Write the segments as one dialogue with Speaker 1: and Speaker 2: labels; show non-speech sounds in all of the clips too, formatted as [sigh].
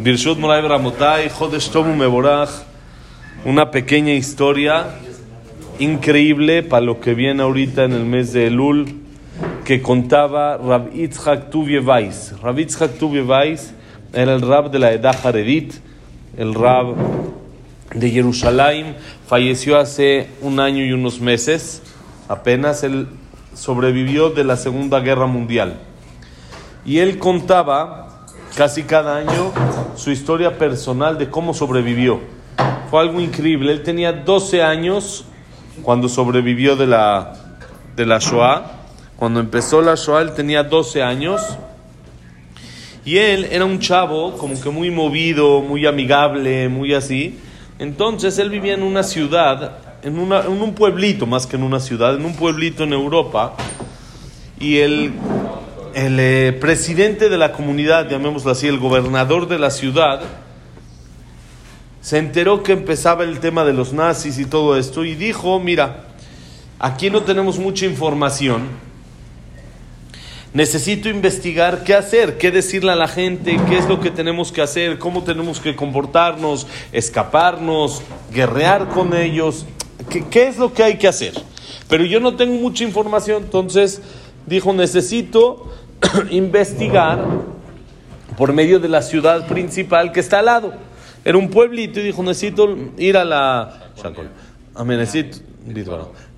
Speaker 1: Birshut Moray Bramotai, Jodesh Tomu Meborach, una pequeña historia increíble para lo que viene ahorita en el mes de Elul, que contaba Rab Yitzhak Tuvie Weiss. Rab Yitzhak Tuvie Weiss era el rab de la Edad Haredit, el rab de Jerusalén, falleció hace un año y unos meses, apenas él sobrevivió de la Segunda Guerra Mundial. Y él contaba casi cada año su historia personal de cómo sobrevivió. Fue algo increíble. Él tenía 12 años cuando sobrevivió de la, de la Shoah. Cuando empezó la Shoah, él tenía 12 años. Y él era un chavo como que muy movido, muy amigable, muy así. Entonces él vivía en una ciudad, en, una, en un pueblito más que en una ciudad, en un pueblito en Europa. Y él el eh, presidente de la comunidad, llamémoslo así, el gobernador de la ciudad, se enteró que empezaba el tema de los nazis y todo esto y dijo, mira, aquí no tenemos mucha información, necesito investigar qué hacer, qué decirle a la gente, qué es lo que tenemos que hacer, cómo tenemos que comportarnos, escaparnos, guerrear con ellos, qué, qué es lo que hay que hacer. Pero yo no tengo mucha información, entonces dijo, necesito [coughs] investigar por medio de la ciudad principal que está al lado. Era un pueblito y dijo, necesito ir a la... Necesito,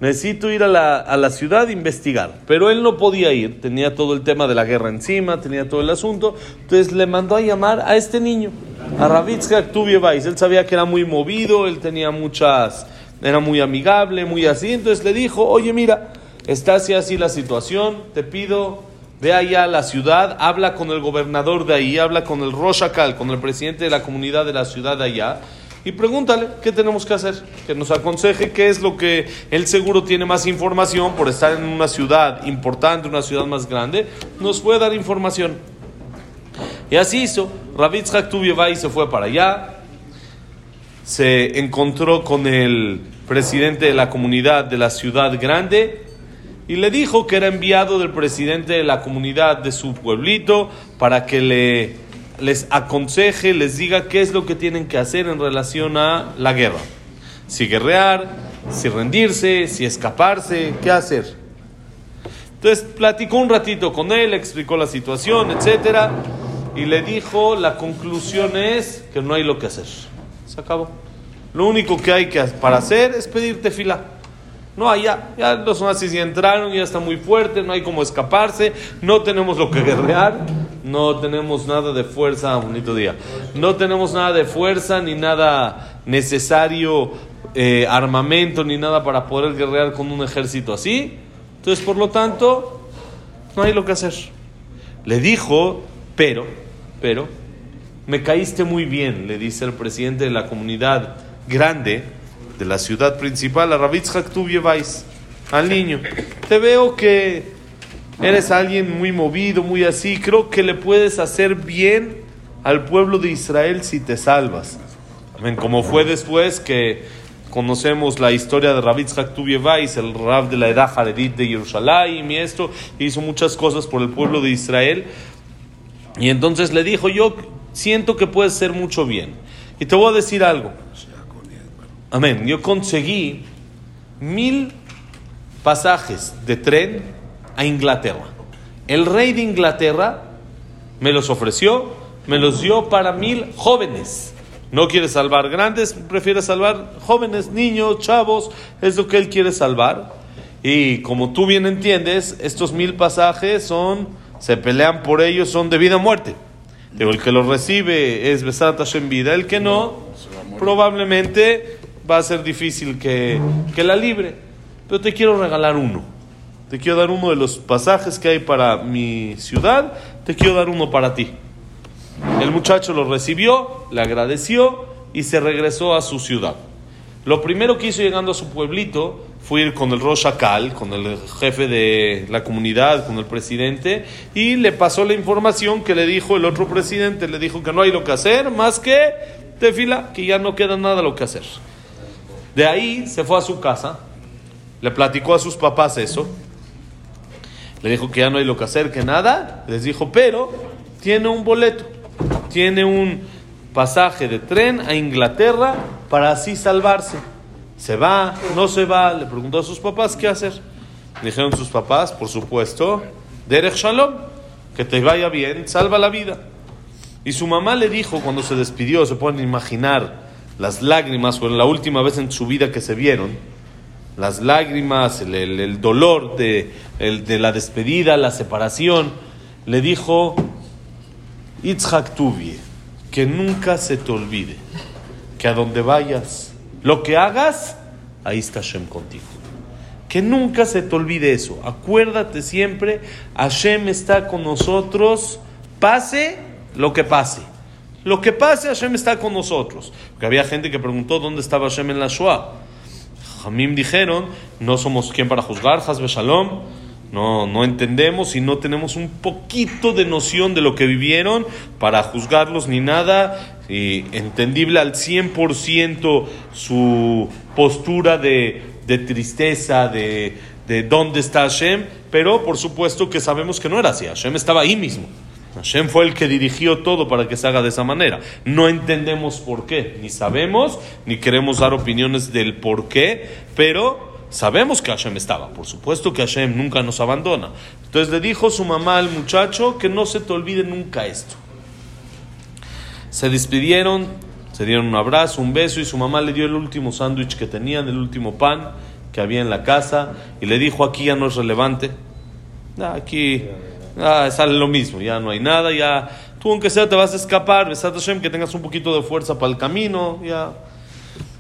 Speaker 1: necesito ir a la, a la ciudad e investigar. Pero él no podía ir, tenía todo el tema de la guerra encima, tenía todo el asunto. Entonces le mandó a llamar a este niño, a Ravitzka Tubievais. Él sabía que era muy movido, él tenía muchas, era muy amigable, muy así. Entonces le dijo, oye mira, está así así la situación, te pido Ve allá a la ciudad, habla con el gobernador de ahí, habla con el Roshakal, con el presidente de la comunidad de la ciudad de allá, y pregúntale qué tenemos que hacer, que nos aconseje qué es lo que él seguro tiene más información por estar en una ciudad importante, una ciudad más grande, nos puede dar información. Y así hizo. Ravitzhak y se fue para allá, se encontró con el presidente de la comunidad de la ciudad grande y le dijo que era enviado del presidente de la comunidad de su pueblito para que le, les aconseje, les diga qué es lo que tienen que hacer en relación a la guerra. Si guerrear, si rendirse, si escaparse, qué hacer. Entonces platicó un ratito con él, explicó la situación, etcétera, y le dijo la conclusión es que no hay lo que hacer. Se acabó. Lo único que hay que para hacer es pedirte fila. No, allá, ya los nazis ya entraron, ya está muy fuerte, no hay como escaparse, no tenemos lo que guerrear, no tenemos nada de fuerza, bonito día, no tenemos nada de fuerza ni nada necesario, eh, armamento ni nada para poder guerrear con un ejército así. Entonces, por lo tanto, no hay lo que hacer. Le dijo, pero, pero, me caíste muy bien, le dice el presidente de la comunidad grande, de la ciudad principal, a Ravitzhak Tubievais, al niño. Te veo que eres alguien muy movido, muy así. Creo que le puedes hacer bien al pueblo de Israel si te salvas. Amén. Como fue después que conocemos la historia de Ravitzhak Tubievais, el rab de la edad Haredit de Jerusalén, y esto hizo muchas cosas por el pueblo de Israel. Y entonces le dijo, yo siento que puedes hacer mucho bien. Y te voy a decir algo. Amén. Yo conseguí mil pasajes de tren a Inglaterra. El rey de Inglaterra me los ofreció, me los dio para mil jóvenes. No quiere salvar grandes, prefiere salvar jóvenes, niños, chavos, es lo que él quiere salvar. Y como tú bien entiendes, estos mil pasajes son, se pelean por ellos, son de vida o muerte. Digo, el que los recibe es Besat en vida, el que no, probablemente va a ser difícil que, que la libre. Pero te quiero regalar uno. Te quiero dar uno de los pasajes que hay para mi ciudad. Te quiero dar uno para ti. El muchacho lo recibió, le agradeció y se regresó a su ciudad. Lo primero que hizo llegando a su pueblito fue ir con el Roshakal, con el jefe de la comunidad, con el presidente, y le pasó la información que le dijo el otro presidente. Le dijo que no hay lo que hacer más que tefila, que ya no queda nada lo que hacer. De ahí se fue a su casa, le platicó a sus papás eso, le dijo que ya no hay lo que hacer, que nada, les dijo, pero tiene un boleto, tiene un pasaje de tren a Inglaterra para así salvarse. ¿Se va? ¿No se va? Le preguntó a sus papás qué hacer. Dijeron sus papás, por supuesto, Derech Shalom, que te vaya bien, salva la vida. Y su mamá le dijo cuando se despidió, se pueden imaginar las lágrimas, fue la última vez en su vida que se vieron, las lágrimas, el, dolor de, de, la despedida, la separación, le dijo, Itzhak Tuvie, que nunca se te olvide, que a donde vayas, lo que hagas, ahí está Hashem contigo. Que nunca se te olvide eso. Acuérdate siempre, Hashem está con nosotros, pase lo que pase. Lo que pase, Hashem está con nosotros. Porque había gente que preguntó dónde estaba Hashem en la Shoah. Jamim dijeron, no somos quien para juzgar, Hasbe Shalom, no, no entendemos y no tenemos un poquito de noción de lo que vivieron para juzgarlos ni nada. Y entendible al 100% su postura de, de tristeza, de, de dónde está Hashem, pero por supuesto que sabemos que no era así. Hashem estaba ahí mismo. Hashem fue el que dirigió todo para que se haga de esa manera. No entendemos por qué, ni sabemos, ni queremos dar opiniones del por qué, pero sabemos que Hashem estaba. Por supuesto que Hashem nunca nos abandona. Entonces le dijo su mamá al muchacho que no se te olvide nunca esto. Se despidieron, se dieron un abrazo, un beso y su mamá le dio el último sándwich que tenían, el último pan que había en la casa y le dijo aquí ya no es relevante. Aquí Ah, sale lo mismo, ya no hay nada, ya tú aunque sea te vas a escapar, besat que tengas un poquito de fuerza para el camino, ya.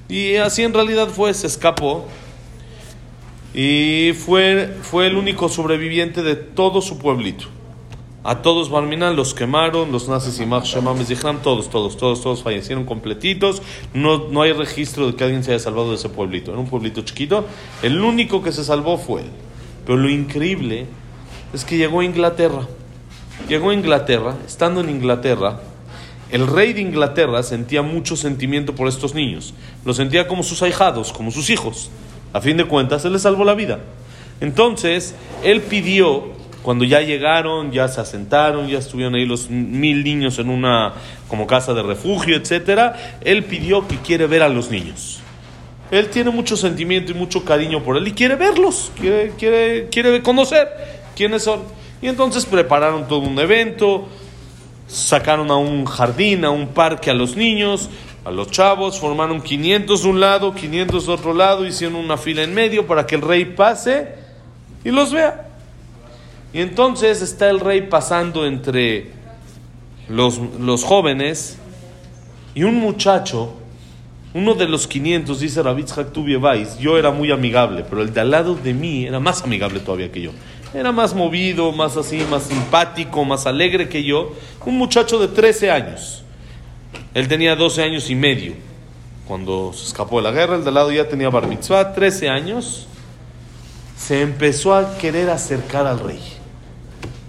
Speaker 1: Y así en realidad fue, se escapó. Y fue, fue el único sobreviviente de todo su pueblito. A todos Barminal los quemaron, los nazis y Shemam todos, todos, todos, todos fallecieron completitos. No, no hay registro de que alguien se haya salvado de ese pueblito. Era un pueblito chiquito. El único que se salvó fue él. Pero lo increíble es que llegó a Inglaterra. Llegó a Inglaterra, estando en Inglaterra, el rey de Inglaterra sentía mucho sentimiento por estos niños. Los sentía como sus ahijados, como sus hijos. A fin de cuentas, él les salvó la vida. Entonces, él pidió, cuando ya llegaron, ya se asentaron, ya estuvieron ahí los mil niños en una como casa de refugio, etcétera, él pidió que quiere ver a los niños. Él tiene mucho sentimiento y mucho cariño por él y quiere verlos, quiere, quiere, quiere conocer quiénes son. Y entonces prepararon todo un evento, sacaron a un jardín, a un parque a los niños, a los chavos, formaron 500 de un lado, 500 de otro lado, hicieron una fila en medio para que el rey pase y los vea. Y entonces está el rey pasando entre los, los jóvenes y un muchacho, uno de los 500, dice Rabitz Vais, yo era muy amigable, pero el de al lado de mí era más amigable todavía que yo. Era más movido, más así, más simpático, más alegre que yo. Un muchacho de 13 años. Él tenía 12 años y medio. Cuando se escapó de la guerra, el de lado ya tenía bar mitzvah, 13 años. Se empezó a querer acercar al rey.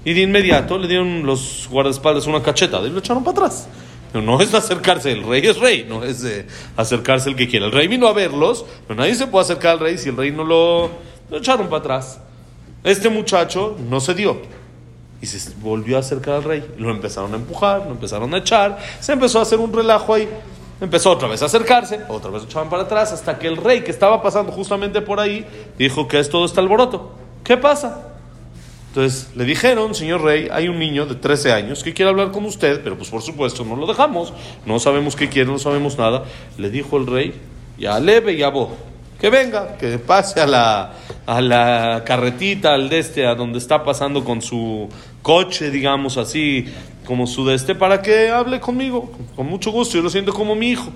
Speaker 1: Y de inmediato le dieron los guardaespaldas una cacheta y lo echaron para atrás. No es acercarse, el rey es rey, no es acercarse el que quiera. El rey vino a verlos, pero nadie se puede acercar al rey si el rey no lo, lo echaron para atrás. Este muchacho no se dio y se volvió a acercar al rey. Lo empezaron a empujar, lo empezaron a echar, se empezó a hacer un relajo ahí. Empezó otra vez a acercarse, otra vez echaban para atrás, hasta que el rey que estaba pasando justamente por ahí dijo que es todo este alboroto. ¿Qué pasa? Entonces le dijeron, señor rey, hay un niño de 13 años que quiere hablar con usted, pero pues por supuesto no lo dejamos, no sabemos qué quiere, no sabemos nada. Le dijo el rey, ya leve, ya vos que venga, que pase a la, a la carretita, al de este, a donde está pasando con su coche, digamos así, como su de este, para que hable conmigo, con mucho gusto, yo lo siento como mi hijo.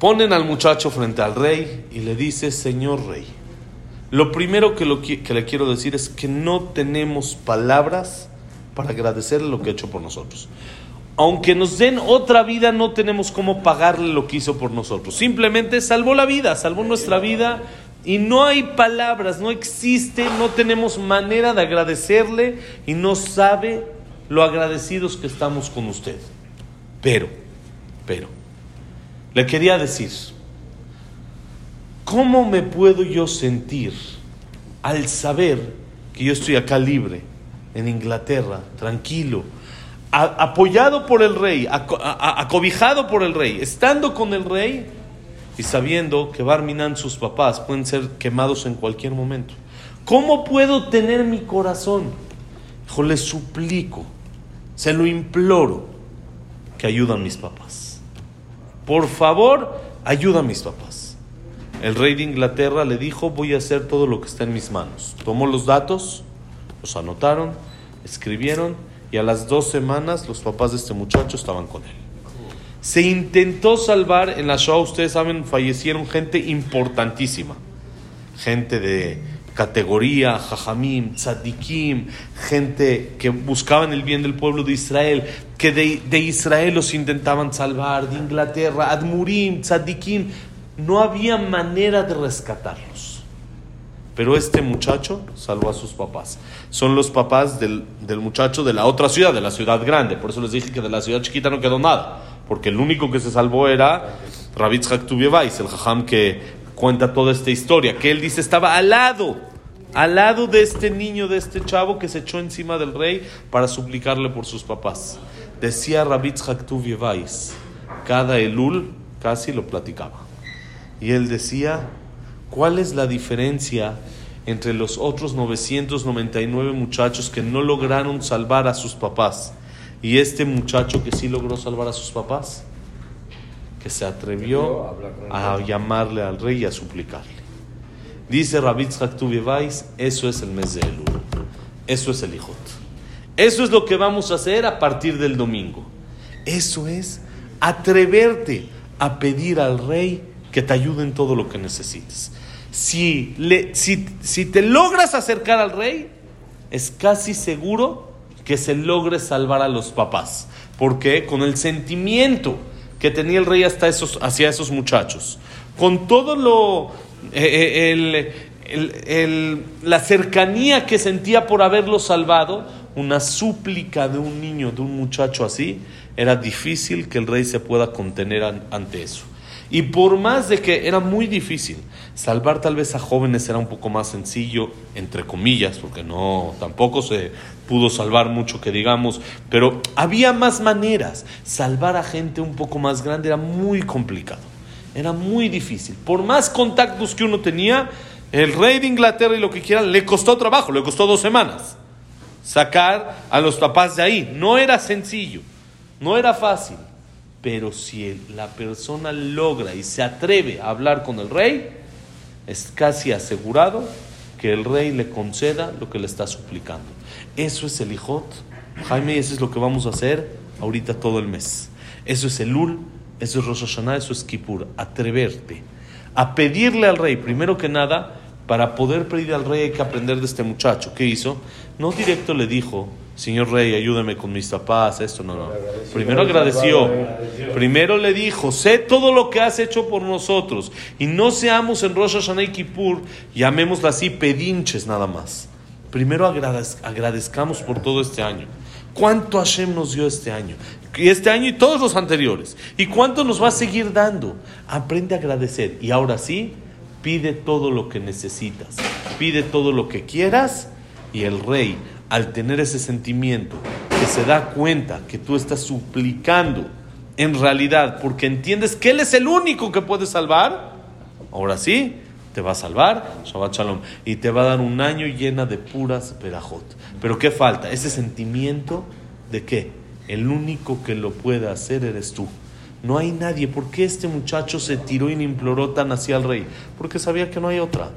Speaker 1: Ponen al muchacho frente al rey y le dice, Señor rey, lo primero que, lo, que le quiero decir es que no tenemos palabras para agradecerle lo que ha hecho por nosotros aunque nos den otra vida, no tenemos cómo pagarle lo que hizo por nosotros. Simplemente salvó la vida, salvó nuestra vida y no hay palabras, no existe, no tenemos manera de agradecerle y no sabe lo agradecidos que estamos con usted. Pero, pero, le quería decir, ¿cómo me puedo yo sentir al saber que yo estoy acá libre, en Inglaterra, tranquilo? Apoyado por el rey, acobijado por el rey, estando con el rey y sabiendo que Barminan, sus papás, pueden ser quemados en cualquier momento. ¿Cómo puedo tener mi corazón? Hijo, le suplico, se lo imploro, que ayuden a mis papás. Por favor, ayuda a mis papás. El rey de Inglaterra le dijo, voy a hacer todo lo que está en mis manos. Tomó los datos, los anotaron, escribieron y a las dos semanas los papás de este muchacho estaban con él. Se intentó salvar en la Shoah, ustedes saben, fallecieron gente importantísima, gente de categoría, jajamim, tzadikim, gente que buscaban el bien del pueblo de Israel, que de, de Israel los intentaban salvar, de Inglaterra, admurim, tzadikim, no había manera de rescatarlos. Pero este muchacho salvó a sus papás. Son los papás del, muchacho de la otra ciudad, de la ciudad grande. Por eso les dije que de la ciudad chiquita no quedó nada. Porque el único que se salvó era Rabitz Haktubievais, el jajam que cuenta toda esta historia. Que él dice estaba al lado, al lado de este niño, de este chavo que se echó encima del rey para suplicarle por sus papás. Decía Rabitz Haktubievais, cada Elul casi lo platicaba. Y él decía ¿Cuál es la diferencia entre los otros 999 muchachos que no lograron salvar a sus papás y este muchacho que sí logró salvar a sus papás? Que se atrevió a llamarle al rey y a suplicarle. Dice Rabitz Haktubievais, eso es el mes de Elul. Eso es el Hijot. Eso es lo que vamos a hacer a partir del domingo. Eso es atreverte a pedir al rey que te ayude en todo lo que necesites si, le, si, si te logras acercar al rey, es casi seguro que se logre salvar a los papás. porque Con el sentimiento que tenía el rey hasta esos, hacia esos muchachos. Con todo lo. Eh, eh, la cercanía que sentía por haberlos salvado, una súplica de un niño, de un muchacho así, era difícil que el rey se pueda contener ante eso. Y por más de que era muy difícil, salvar tal vez a jóvenes era un poco más sencillo, entre comillas, porque no, tampoco se pudo salvar mucho que digamos, pero había más maneras. Salvar a gente un poco más grande era muy complicado, era muy difícil. Por más contactos que uno tenía, el rey de Inglaterra y lo que quieran, le costó trabajo, le costó dos semanas. Sacar a los papás de ahí, no era sencillo, no era fácil. Pero si la persona logra y se atreve a hablar con el rey, es casi asegurado que el rey le conceda lo que le está suplicando. Eso es el hijot. Jaime, eso es lo que vamos a hacer ahorita todo el mes. Eso es el Ul, eso es Rosh Hashanah, eso es Kippur. Atreverte a pedirle al rey, primero que nada, para poder pedir al rey hay que aprender de este muchacho. ¿Qué hizo? No directo le dijo, Señor Rey, ayúdame con mis papás, esto no, no. Primero agradeció. Primero le dijo, sé todo lo que has hecho por nosotros y no seamos en Rosh Hashanah y Kippur, llamémoslo así, pedinches nada más. Primero agradezcamos por todo este año. ¿Cuánto Hashem nos dio este año? Y este año y todos los anteriores. ¿Y cuánto nos va a seguir dando? Aprende a agradecer. Y ahora sí, pide todo lo que necesitas. Pide todo lo que quieras y el rey al tener ese sentimiento, que se da cuenta que tú estás suplicando en realidad porque entiendes que Él es el único que puede salvar, ahora sí, te va a salvar, Shabbat y te va a dar un año llena de puras perajot. Pero ¿qué falta? Ese sentimiento de que el único que lo puede hacer eres tú. No hay nadie. ¿Por qué este muchacho se tiró y le imploró tan hacia el rey? Porque sabía que no hay otra.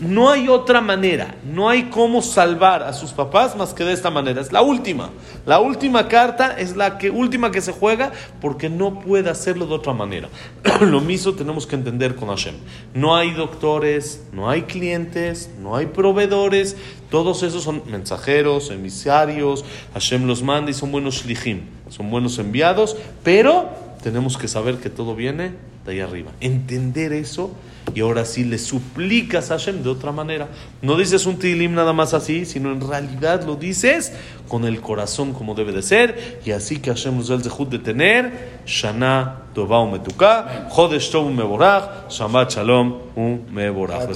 Speaker 1: No hay otra manera, no hay cómo salvar a sus papás más que de esta manera. Es la última. La última carta es la que, última que se juega porque no puede hacerlo de otra manera. [clears throat] Lo mismo tenemos que entender con Hashem. No hay doctores, no hay clientes, no hay proveedores. Todos esos son mensajeros, emisarios. Hashem los manda y son buenos shlichim, son buenos enviados. Pero tenemos que saber que todo viene de ahí arriba. Entender eso y ahora sí le suplicas a Hashem de otra manera. No dices un tilim nada más así, sino en realidad lo dices con el corazón como debe de ser. Y así que Hashem nos da el zehut de tener Shana Tova Umetuka, Chodesh Tov Mevorach, Shabbat Shalom Umevorach.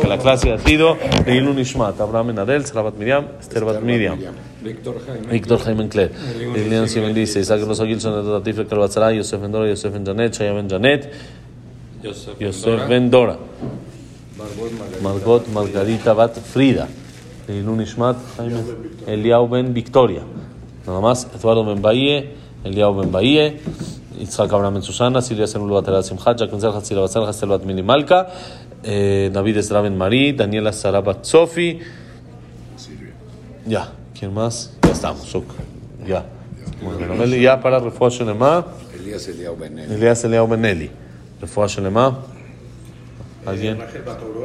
Speaker 1: Que la clase ha sido de Ilun Ishmat, Abraham Adel, Sarabat Miriam, Esther Miriam.
Speaker 2: Víctor Jaime.
Speaker 1: Víctor Jaime Encler, Lilian Simon dice, Isaac Rosa Gilson, Edad Tifre Calvatzara, Yosef Ben Dora, Yosef Ben Janet, Shaya Ben Janet,
Speaker 2: Joseph
Speaker 1: Yosef Ben Dora,
Speaker 2: Margot Margarita.
Speaker 1: Bat Frida, Lilun Ishmat, Jaime, Eliau Ben Victoria, nada más, Eduardo Ben Bahie, Eliau Ben Bahie, Malka, eh, David Ezra Ben Marí, Daniela Sara Bat Sofi, ya, ¿quién más? Ya estamos, ok. ya. Bueno, Meli, ya para Refuah רפואה שלמה. אה,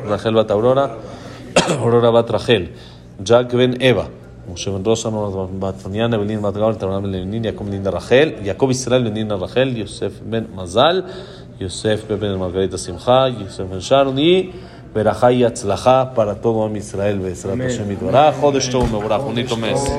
Speaker 1: רחל בת אורורה. [coughs] אורורה בת רחל. ג'ק בן אבה. משה בן ראש אמנון בת פניאנה, בלין בת גאול, תמרן בן לנין, יעקב בן רחל, יעקב ישראל בן רחל, יוסף בן מזל, יוסף בן מרגלית השמחה, יוסף בן שרני, ברכה היא הצלחה פרתו עם ישראל בעזרת השם יתברך, חודש טוב ומבורך,
Speaker 3: וניתומס.